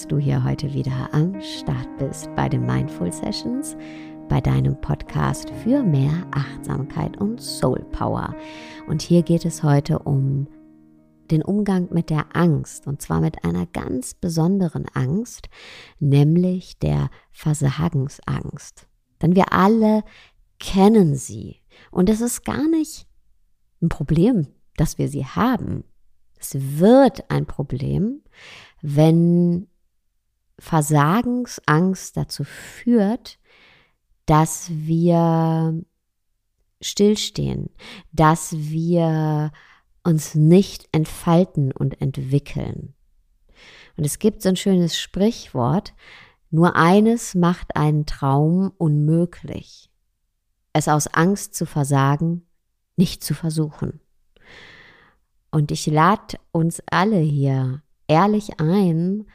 dass du hier heute wieder am Start bist bei den Mindful Sessions, bei deinem Podcast für mehr Achtsamkeit und Soul Power. Und hier geht es heute um den Umgang mit der Angst und zwar mit einer ganz besonderen Angst, nämlich der Versagensangst. Denn wir alle kennen sie und es ist gar nicht ein Problem, dass wir sie haben. Es wird ein Problem, wenn Versagensangst dazu führt, dass wir stillstehen, dass wir uns nicht entfalten und entwickeln. Und es gibt so ein schönes Sprichwort, nur eines macht einen Traum unmöglich. Es aus Angst zu versagen, nicht zu versuchen. Und ich lade uns alle hier ehrlich ein,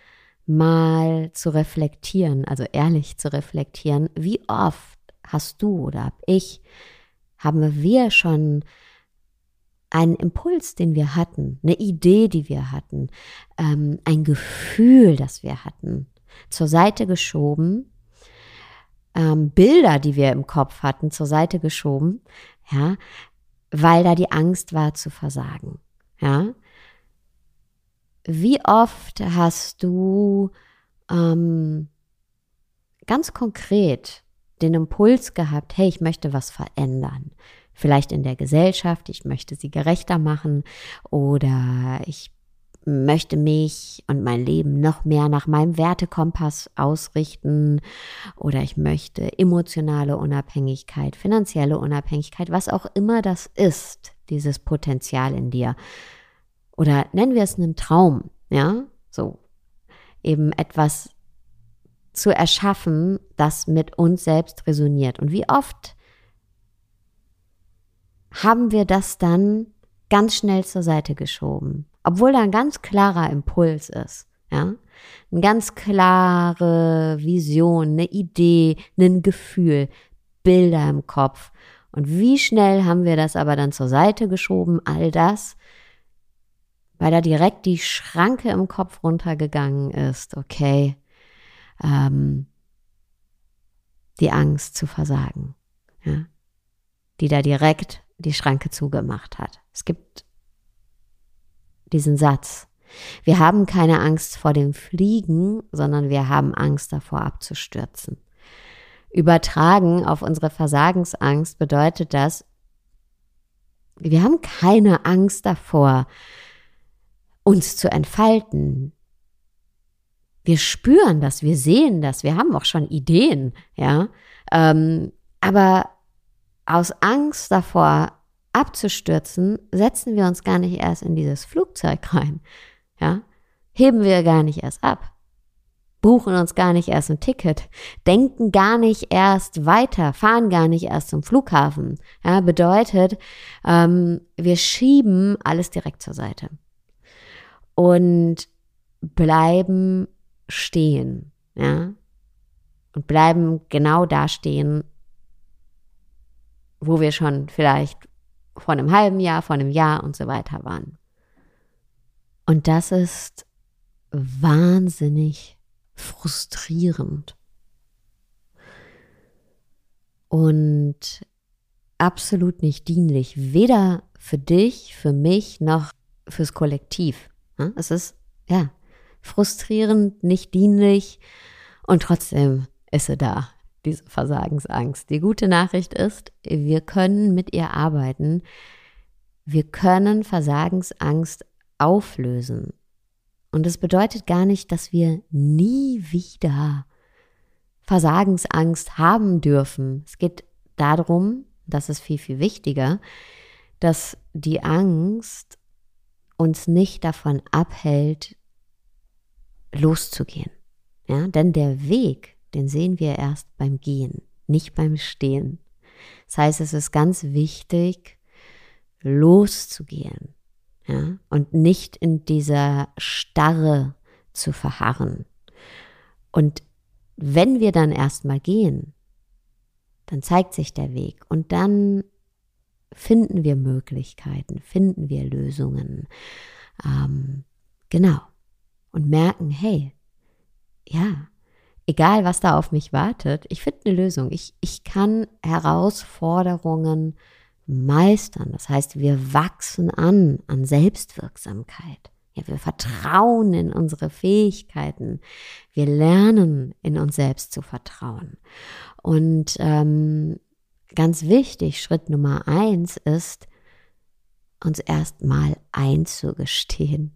mal zu reflektieren, also ehrlich zu reflektieren, wie oft hast du oder hab ich, haben wir schon einen Impuls, den wir hatten, eine Idee, die wir hatten, ähm, ein Gefühl, das wir hatten, zur Seite geschoben, ähm, Bilder, die wir im Kopf hatten, zur Seite geschoben, ja, weil da die Angst war zu versagen, ja. Wie oft hast du ähm, ganz konkret den Impuls gehabt, hey, ich möchte was verändern. Vielleicht in der Gesellschaft, ich möchte sie gerechter machen oder ich möchte mich und mein Leben noch mehr nach meinem Wertekompass ausrichten oder ich möchte emotionale Unabhängigkeit, finanzielle Unabhängigkeit, was auch immer das ist, dieses Potenzial in dir oder nennen wir es einen Traum, ja, so eben etwas zu erschaffen, das mit uns selbst resoniert. Und wie oft haben wir das dann ganz schnell zur Seite geschoben, obwohl da ein ganz klarer Impuls ist, ja, eine ganz klare Vision, eine Idee, ein Gefühl, Bilder im Kopf. Und wie schnell haben wir das aber dann zur Seite geschoben, all das, weil da direkt die Schranke im Kopf runtergegangen ist, okay, ähm, die Angst zu versagen, ja, die da direkt die Schranke zugemacht hat. Es gibt diesen Satz, wir haben keine Angst vor dem Fliegen, sondern wir haben Angst davor abzustürzen. Übertragen auf unsere Versagensangst bedeutet das, wir haben keine Angst davor, uns zu entfalten. Wir spüren das, wir sehen das, wir haben auch schon Ideen, ja. Ähm, aber aus Angst davor abzustürzen, setzen wir uns gar nicht erst in dieses Flugzeug rein, ja. Heben wir gar nicht erst ab, buchen uns gar nicht erst ein Ticket, denken gar nicht erst weiter, fahren gar nicht erst zum Flughafen. Ja, bedeutet, ähm, wir schieben alles direkt zur Seite und bleiben stehen, ja, und bleiben genau da stehen, wo wir schon vielleicht vor einem halben Jahr, vor einem Jahr und so weiter waren. Und das ist wahnsinnig frustrierend und absolut nicht dienlich, weder für dich, für mich noch fürs Kollektiv. Es ist, ja, frustrierend, nicht dienlich und trotzdem ist sie da, diese Versagensangst. Die gute Nachricht ist, wir können mit ihr arbeiten. Wir können Versagensangst auflösen. Und das bedeutet gar nicht, dass wir nie wieder Versagensangst haben dürfen. Es geht darum, das ist viel, viel wichtiger, dass die Angst uns nicht davon abhält, loszugehen. Ja, denn der Weg, den sehen wir erst beim Gehen, nicht beim Stehen. Das heißt, es ist ganz wichtig, loszugehen. Ja, und nicht in dieser Starre zu verharren. Und wenn wir dann erstmal gehen, dann zeigt sich der Weg und dann finden wir Möglichkeiten, finden wir Lösungen. Ähm, genau. und merken, hey, ja, egal was da auf mich wartet, ich finde eine Lösung. Ich, ich kann Herausforderungen meistern. Das heißt, wir wachsen an, an Selbstwirksamkeit. Ja, wir vertrauen in unsere Fähigkeiten. Wir lernen, in uns selbst zu vertrauen. Und ähm, ganz wichtig, Schritt Nummer eins ist, uns erstmal einzugestehen,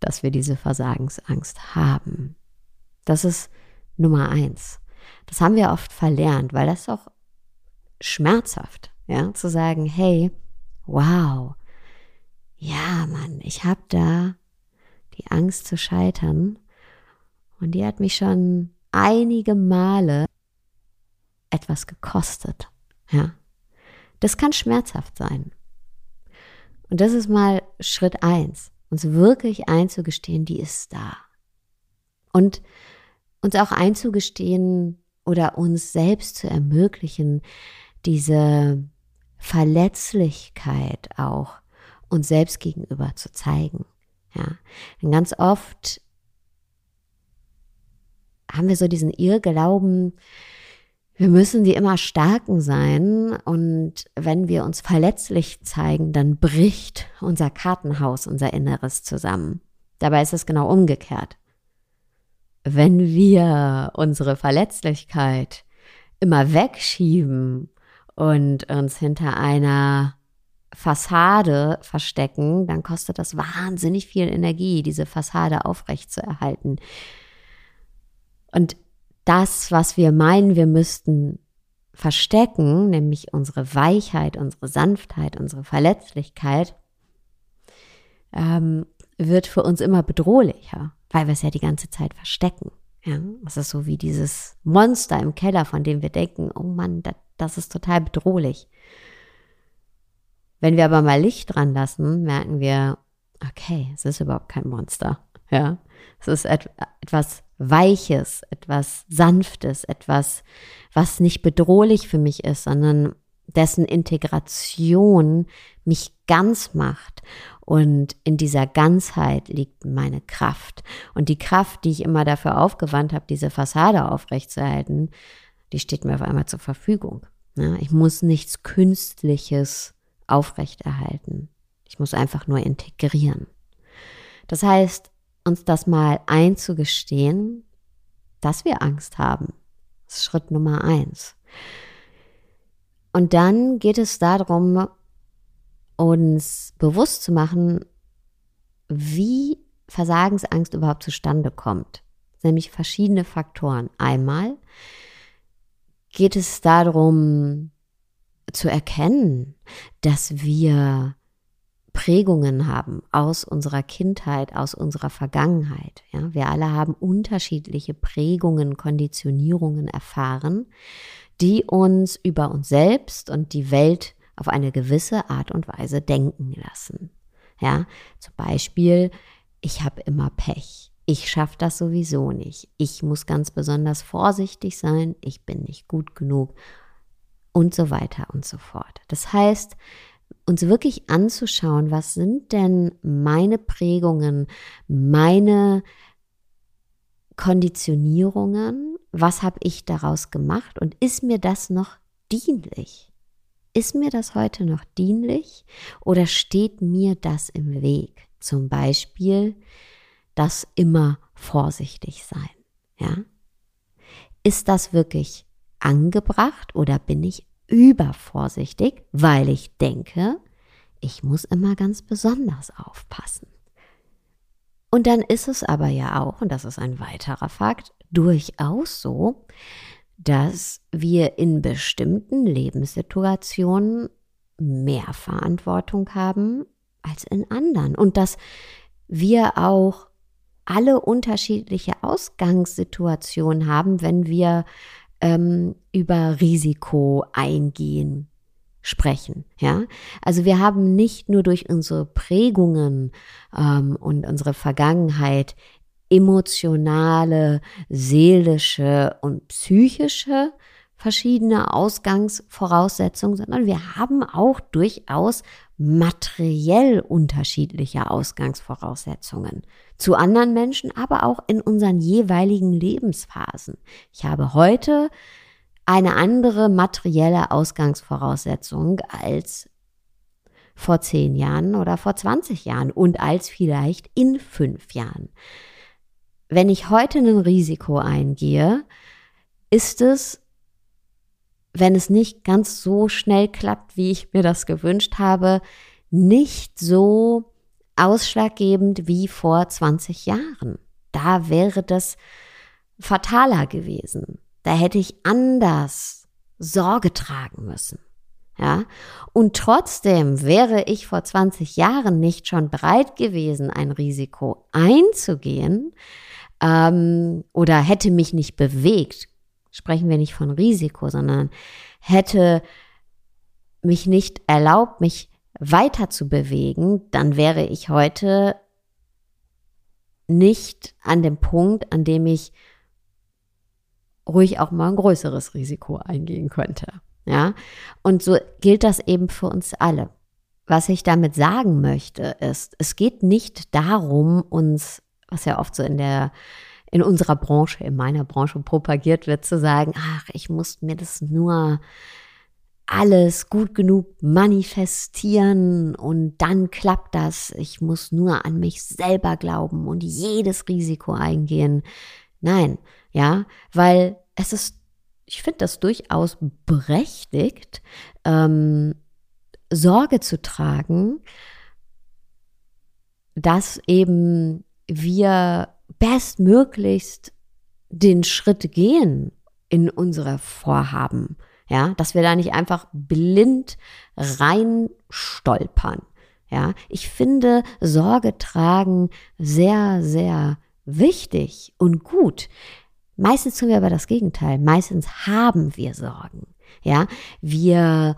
dass wir diese Versagensangst haben. Das ist Nummer eins. Das haben wir oft verlernt, weil das auch schmerzhaft, ja, zu sagen, hey, wow, ja, Mann, ich habe da die Angst zu scheitern und die hat mich schon einige Male etwas gekostet, ja. Das kann schmerzhaft sein. Und das ist mal Schritt eins, uns wirklich einzugestehen, die ist da. Und uns auch einzugestehen oder uns selbst zu ermöglichen, diese Verletzlichkeit auch uns selbst gegenüber zu zeigen. Ja, denn ganz oft haben wir so diesen Irrglauben, wir müssen die immer Starken sein und wenn wir uns verletzlich zeigen, dann bricht unser Kartenhaus, unser Inneres zusammen. Dabei ist es genau umgekehrt wenn wir unsere Verletzlichkeit immer wegschieben und uns hinter einer Fassade verstecken, dann kostet das wahnsinnig viel Energie, diese Fassade aufrechtzuerhalten. Und das, was wir meinen, wir müssten verstecken, nämlich unsere Weichheit, unsere Sanftheit, unsere Verletzlichkeit, ähm, wird für uns immer bedrohlicher weil wir es ja die ganze Zeit verstecken. Ja, das ist so wie dieses Monster im Keller, von dem wir denken, oh Mann, das, das ist total bedrohlich. Wenn wir aber mal Licht dran lassen, merken wir, okay, es ist überhaupt kein Monster. Ja, es ist et etwas Weiches, etwas Sanftes, etwas, was nicht bedrohlich für mich ist, sondern dessen Integration mich ganz macht. Und in dieser Ganzheit liegt meine Kraft. Und die Kraft, die ich immer dafür aufgewandt habe, diese Fassade aufrechtzuerhalten, die steht mir auf einmal zur Verfügung. Ich muss nichts Künstliches aufrechterhalten. Ich muss einfach nur integrieren. Das heißt, uns das mal einzugestehen, dass wir Angst haben, ist Schritt Nummer eins. Und dann geht es darum, uns bewusst zu machen, wie Versagensangst überhaupt zustande kommt. Nämlich verschiedene Faktoren. Einmal geht es darum zu erkennen, dass wir Prägungen haben aus unserer Kindheit, aus unserer Vergangenheit. Ja, wir alle haben unterschiedliche Prägungen, Konditionierungen erfahren, die uns über uns selbst und die Welt auf eine gewisse Art und Weise denken lassen. Ja, zum Beispiel, ich habe immer Pech. Ich schaffe das sowieso nicht. Ich muss ganz besonders vorsichtig sein. Ich bin nicht gut genug und so weiter und so fort. Das heißt, uns wirklich anzuschauen, was sind denn meine Prägungen, meine Konditionierungen, was habe ich daraus gemacht und ist mir das noch dienlich? Ist mir das heute noch dienlich oder steht mir das im Weg? Zum Beispiel das immer vorsichtig sein. Ja? Ist das wirklich angebracht oder bin ich übervorsichtig, weil ich denke, ich muss immer ganz besonders aufpassen? Und dann ist es aber ja auch, und das ist ein weiterer Fakt, durchaus so, dass wir in bestimmten Lebenssituationen mehr Verantwortung haben als in anderen und dass wir auch alle unterschiedliche Ausgangssituationen haben, wenn wir ähm, über Risiko eingehen sprechen. Ja, also wir haben nicht nur durch unsere Prägungen ähm, und unsere Vergangenheit emotionale, seelische und psychische verschiedene Ausgangsvoraussetzungen, sondern wir haben auch durchaus materiell unterschiedliche Ausgangsvoraussetzungen zu anderen Menschen, aber auch in unseren jeweiligen Lebensphasen. Ich habe heute eine andere materielle Ausgangsvoraussetzung als vor zehn Jahren oder vor 20 Jahren und als vielleicht in fünf Jahren. Wenn ich heute ein Risiko eingehe, ist es, wenn es nicht ganz so schnell klappt, wie ich mir das gewünscht habe, nicht so ausschlaggebend wie vor 20 Jahren. Da wäre das fataler gewesen. Da hätte ich anders Sorge tragen müssen. Ja, und trotzdem wäre ich vor 20 Jahren nicht schon bereit gewesen, ein Risiko einzugehen ähm, oder hätte mich nicht bewegt, sprechen wir nicht von Risiko, sondern hätte mich nicht erlaubt, mich weiter zu bewegen, dann wäre ich heute nicht an dem Punkt, an dem ich ruhig auch mal ein größeres Risiko eingehen könnte. Ja, und so gilt das eben für uns alle. Was ich damit sagen möchte, ist, es geht nicht darum, uns, was ja oft so in der in unserer Branche, in meiner Branche propagiert wird, zu sagen, ach, ich muss mir das nur alles gut genug manifestieren und dann klappt das. Ich muss nur an mich selber glauben und jedes Risiko eingehen. Nein, ja, weil es ist, ich finde das durchaus berechtigt, ähm, Sorge zu tragen, dass eben wir bestmöglichst den Schritt gehen in unsere Vorhaben. Ja, dass wir da nicht einfach blind rein stolpern. Ja, ich finde Sorge tragen sehr, sehr wichtig und gut. Meistens tun wir aber das Gegenteil. Meistens haben wir Sorgen. Ja, wir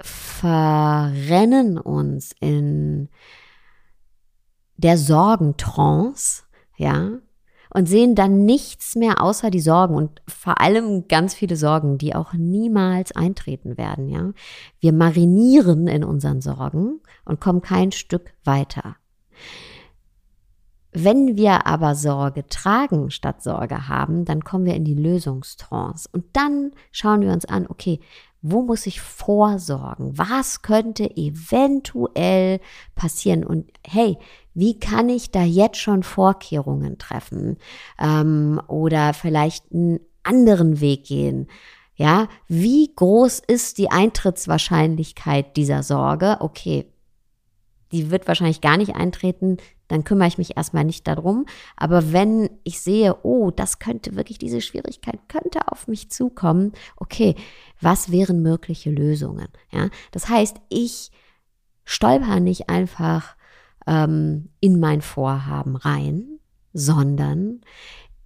verrennen uns in der Sorgentrance, ja, und sehen dann nichts mehr außer die Sorgen und vor allem ganz viele Sorgen, die auch niemals eintreten werden, ja. Wir marinieren in unseren Sorgen und kommen kein Stück weiter. Wenn wir aber Sorge tragen statt Sorge haben, dann kommen wir in die Lösungstrance und dann schauen wir uns an, okay, wo muss ich vorsorgen? Was könnte eventuell passieren? Und hey, wie kann ich da jetzt schon Vorkehrungen treffen? Ähm, oder vielleicht einen anderen Weg gehen? Ja, wie groß ist die Eintrittswahrscheinlichkeit dieser Sorge? Okay, die wird wahrscheinlich gar nicht eintreten, dann kümmere ich mich erstmal nicht darum. Aber wenn ich sehe, oh, das könnte wirklich, diese Schwierigkeit könnte auf mich zukommen, okay, was wären mögliche Lösungen? Ja, das heißt, ich stolper nicht einfach ähm, in mein Vorhaben rein, sondern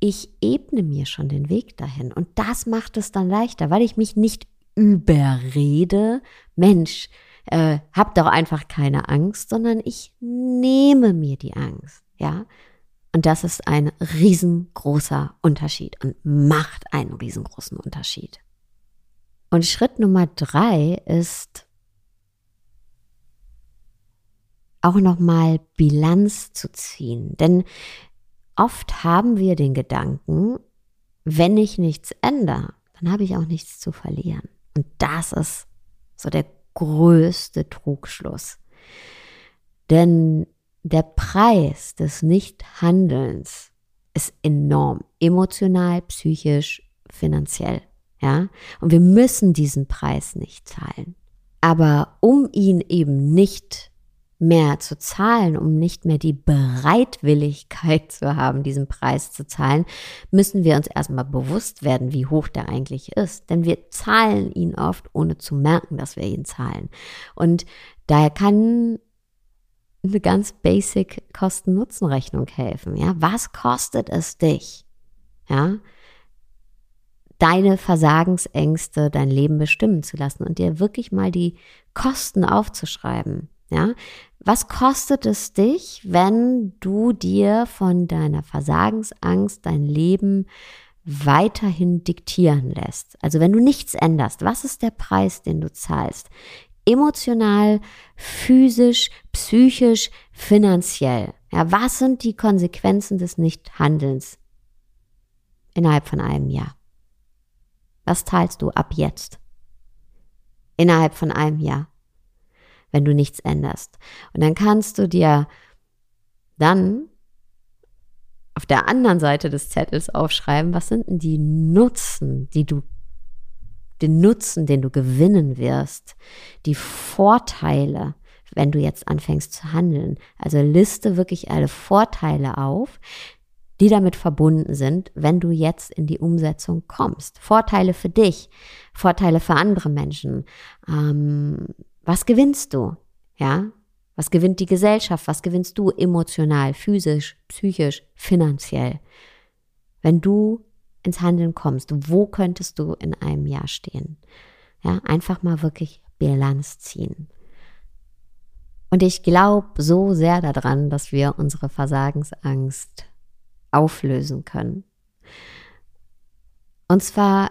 ich ebne mir schon den Weg dahin. Und das macht es dann leichter, weil ich mich nicht überrede, Mensch, äh, hab doch einfach keine Angst, sondern ich nehme mir die Angst, ja. Und das ist ein riesengroßer Unterschied und macht einen riesengroßen Unterschied. Und Schritt Nummer drei ist auch nochmal Bilanz zu ziehen. Denn oft haben wir den Gedanken, wenn ich nichts ändere, dann habe ich auch nichts zu verlieren. Und das ist so der größte Trugschluss. Denn der Preis des Nichthandelns ist enorm, emotional, psychisch, finanziell. Ja, und wir müssen diesen Preis nicht zahlen. Aber um ihn eben nicht mehr zu zahlen, um nicht mehr die Bereitwilligkeit zu haben, diesen Preis zu zahlen, müssen wir uns erstmal bewusst werden, wie hoch der eigentlich ist. Denn wir zahlen ihn oft, ohne zu merken, dass wir ihn zahlen. Und daher kann eine ganz basic Kosten-Nutzen-Rechnung helfen. Ja, was kostet es dich? Ja, deine Versagensängste, dein Leben bestimmen zu lassen und dir wirklich mal die Kosten aufzuschreiben. Ja, was kostet es dich, wenn du dir von deiner Versagensangst dein Leben weiterhin diktieren lässt? Also wenn du nichts änderst, was ist der Preis, den du zahlst? Emotional, physisch, psychisch, finanziell. Ja, was sind die Konsequenzen des Nichthandelns innerhalb von einem Jahr? Was teilst du ab jetzt? Innerhalb von einem Jahr, wenn du nichts änderst. Und dann kannst du dir dann auf der anderen Seite des Zettels aufschreiben, was sind denn die Nutzen, die du, den Nutzen, den du gewinnen wirst, die Vorteile, wenn du jetzt anfängst zu handeln. Also liste wirklich alle Vorteile auf, die damit verbunden sind, wenn du jetzt in die Umsetzung kommst. Vorteile für dich, Vorteile für andere Menschen. Ähm, was gewinnst du? Ja, was gewinnt die Gesellschaft? Was gewinnst du emotional, physisch, psychisch, finanziell? Wenn du ins Handeln kommst, wo könntest du in einem Jahr stehen? Ja, einfach mal wirklich Bilanz ziehen. Und ich glaube so sehr daran, dass wir unsere Versagensangst auflösen können. Und zwar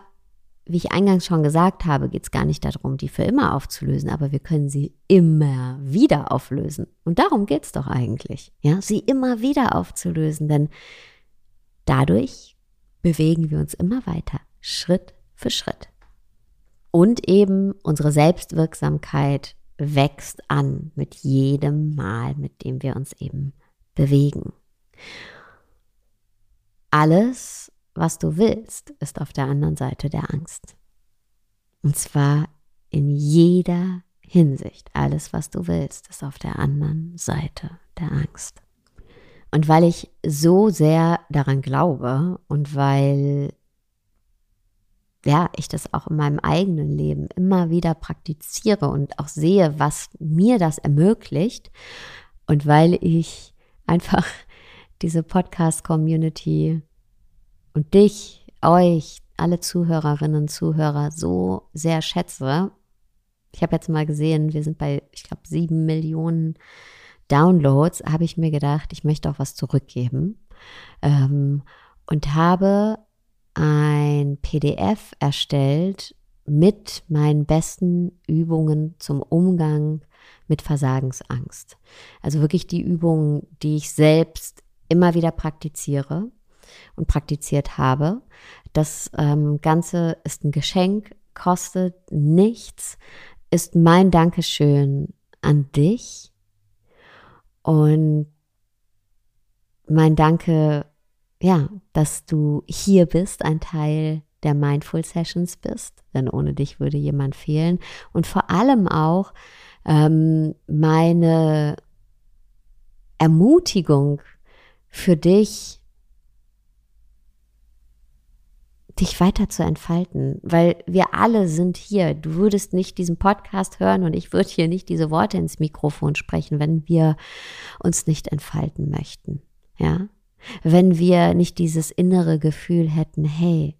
wie ich eingangs schon gesagt habe, geht es gar nicht darum, die für immer aufzulösen, aber wir können sie immer wieder auflösen. Und darum geht es doch eigentlich, ja, sie immer wieder aufzulösen, denn dadurch bewegen wir uns immer weiter, Schritt für Schritt. Und eben unsere Selbstwirksamkeit wächst an mit jedem Mal, mit dem wir uns eben bewegen. Alles was du willst, ist auf der anderen Seite der Angst. Und zwar in jeder Hinsicht. Alles, was du willst, ist auf der anderen Seite der Angst. Und weil ich so sehr daran glaube und weil ja, ich das auch in meinem eigenen Leben immer wieder praktiziere und auch sehe, was mir das ermöglicht und weil ich einfach diese Podcast-Community und dich, euch, alle Zuhörerinnen und Zuhörer so sehr schätze. Ich habe jetzt mal gesehen, wir sind bei, ich glaube, sieben Millionen Downloads, habe ich mir gedacht, ich möchte auch was zurückgeben ähm, und habe ein PDF erstellt mit meinen besten Übungen zum Umgang mit Versagensangst. Also wirklich die Übungen, die ich selbst immer wieder praktiziere und praktiziert habe. Das ähm, Ganze ist ein Geschenk, kostet nichts, ist mein Dankeschön an dich und mein Danke, ja, dass du hier bist, ein Teil der Mindful Sessions bist, denn ohne dich würde jemand fehlen. Und vor allem auch ähm, meine Ermutigung für dich, dich weiter zu entfalten, weil wir alle sind hier. Du würdest nicht diesen Podcast hören und ich würde hier nicht diese Worte ins Mikrofon sprechen, wenn wir uns nicht entfalten möchten. Ja? Wenn wir nicht dieses innere Gefühl hätten, hey,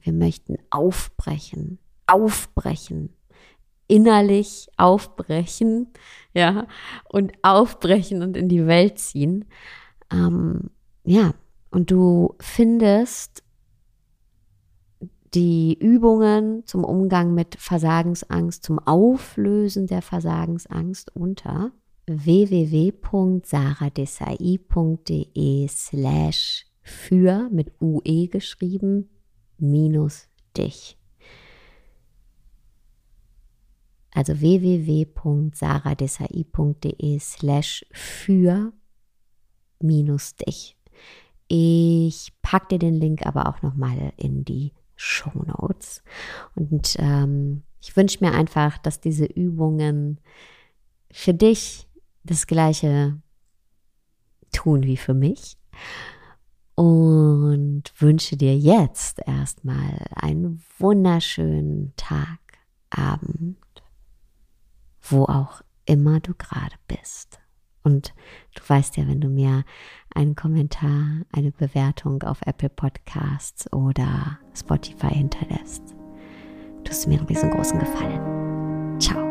wir möchten aufbrechen, aufbrechen, innerlich aufbrechen, ja, und aufbrechen und in die Welt ziehen. Ähm, ja, und du findest die Übungen zum Umgang mit Versagensangst, zum Auflösen der Versagensangst unter www.saradesai.de slash für mit UE geschrieben minus dich. Also www.saradesai.de slash für minus dich. Ich packe dir den Link aber auch nochmal in die Show Notes. Und ähm, ich wünsche mir einfach, dass diese Übungen für dich das gleiche tun wie für mich. Und wünsche dir jetzt erstmal einen wunderschönen Tag, Abend, wo auch immer du gerade bist. Und du weißt ja, wenn du mir einen Kommentar, eine Bewertung auf Apple Podcasts oder Spotify hinterlässt, tust du mir einen riesengroßen Gefallen. Ciao.